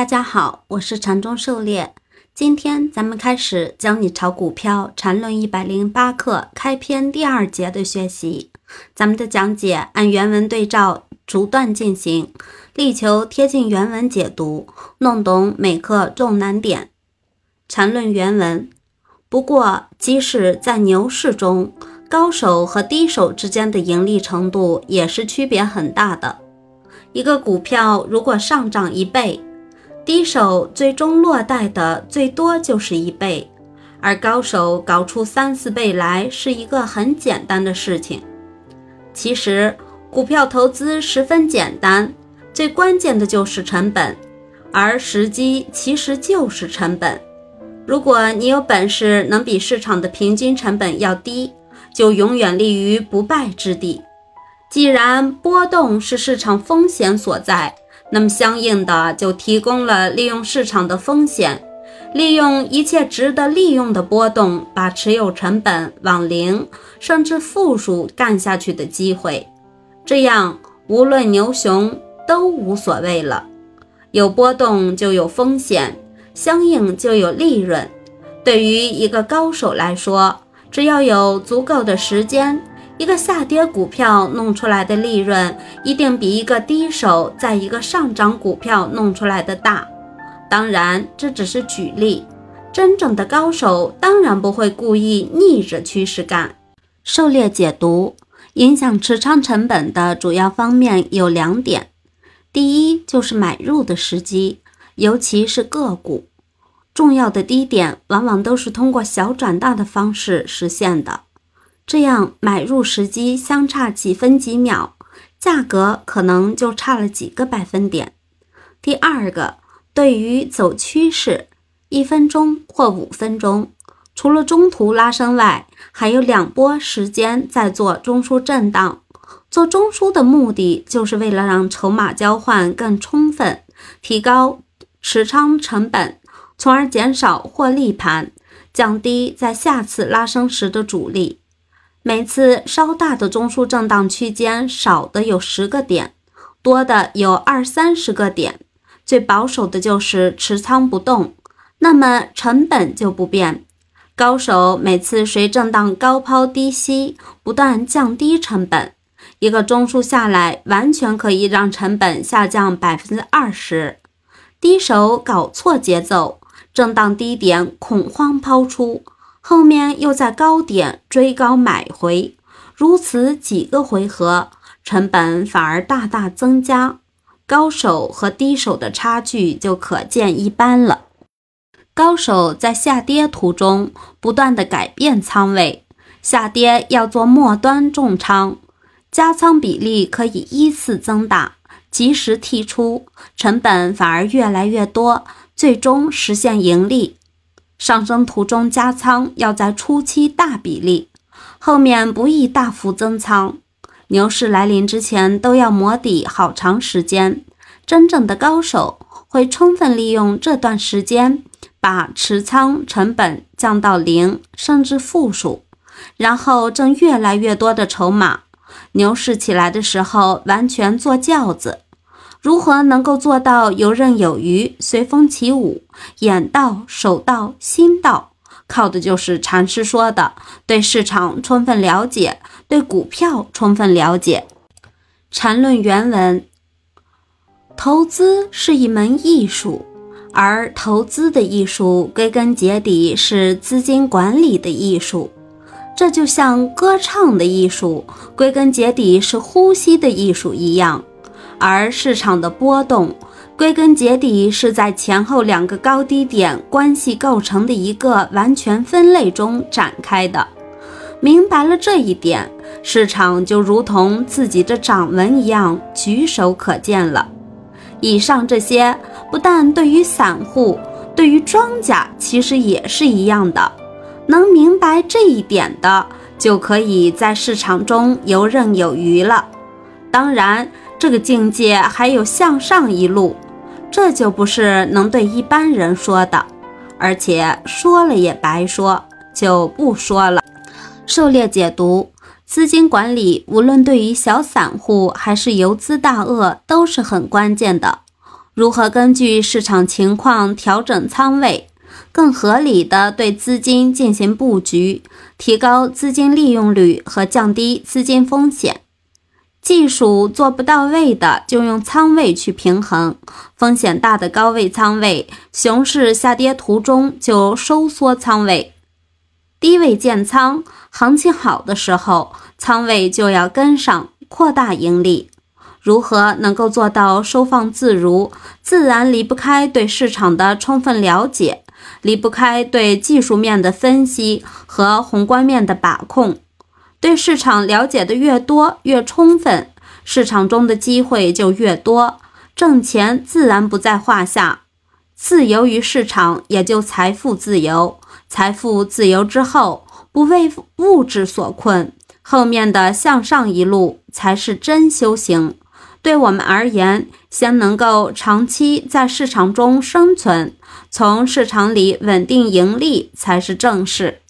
大家好，我是禅中狩猎。今天咱们开始教你炒股票禅论一百零八课开篇第二节的学习。咱们的讲解按原文对照逐段进行，力求贴近原文解读，弄懂每课重难点。禅论原文。不过，即使在牛市中，高手和低手之间的盈利程度也是区别很大的。一个股票如果上涨一倍，低手最终落袋的最多就是一倍，而高手搞出三四倍来是一个很简单的事情。其实股票投资十分简单，最关键的就是成本，而时机其实就是成本。如果你有本事能比市场的平均成本要低，就永远立于不败之地。既然波动是市场风险所在，那么相应的就提供了利用市场的风险，利用一切值得利用的波动，把持有成本往零甚至负数干下去的机会。这样无论牛熊都无所谓了。有波动就有风险，相应就有利润。对于一个高手来说，只要有足够的时间。一个下跌股票弄出来的利润，一定比一个低手在一个上涨股票弄出来的大。当然，这只是举例。真正的高手当然不会故意逆着趋势干。狩猎解读影响持仓成本的主要方面有两点：第一就是买入的时机，尤其是个股，重要的低点往往都是通过小转大的方式实现的。这样买入时机相差几分几秒，价格可能就差了几个百分点。第二个，对于走趋势，一分钟或五分钟，除了中途拉升外，还有两波时间在做中枢震荡。做中枢的目的就是为了让筹码交换更充分，提高持仓成本，从而减少获利盘，降低在下次拉升时的阻力。每次稍大的中枢震荡区间，少的有十个点，多的有二三十个点。最保守的就是持仓不动，那么成本就不变。高手每次随震荡高抛低吸，不断降低成本。一个中枢下来，完全可以让成本下降百分之二十。低手搞错节奏，震荡低点恐慌抛出。后面又在高点追高买回，如此几个回合，成本反而大大增加，高手和低手的差距就可见一斑了。高手在下跌途中不断的改变仓位，下跌要做末端重仓，加仓比例可以依次增大，及时剔出，成本反而越来越多，最终实现盈利。上升途中加仓要在初期大比例，后面不宜大幅增仓。牛市来临之前都要磨底好长时间。真正的高手会充分利用这段时间，把持仓成本降到零甚至负数，然后挣越来越多的筹码。牛市起来的时候，完全坐轿子。如何能够做到游刃有余、随风起舞、眼到、手到、心到？靠的就是禅师说的：对市场充分了解，对股票充分了解。禅论原文：投资是一门艺术，而投资的艺术归根结底是资金管理的艺术。这就像歌唱的艺术，归根结底是呼吸的艺术一样。而市场的波动，归根结底是在前后两个高低点关系构成的一个完全分类中展开的。明白了这一点，市场就如同自己的掌纹一样，举手可见了。以上这些，不但对于散户，对于庄家其实也是一样的。能明白这一点的，就可以在市场中游刃有余了。当然。这个境界还有向上一路，这就不是能对一般人说的，而且说了也白说，就不说了。狩猎解读：资金管理，无论对于小散户还是游资大鳄，都是很关键的。如何根据市场情况调整仓位，更合理的对资金进行布局，提高资金利用率和降低资金风险。技术做不到位的，就用仓位去平衡；风险大的高位仓位，熊市下跌途中就收缩仓位，低位建仓。行情好的时候，仓位就要跟上，扩大盈利。如何能够做到收放自如？自然离不开对市场的充分了解，离不开对技术面的分析和宏观面的把控。对市场了解的越多越充分，市场中的机会就越多，挣钱自然不在话下。自由于市场，也就财富自由。财富自由之后，不为物质所困，后面的向上一路才是真修行。对我们而言，先能够长期在市场中生存，从市场里稳定盈利才是正事。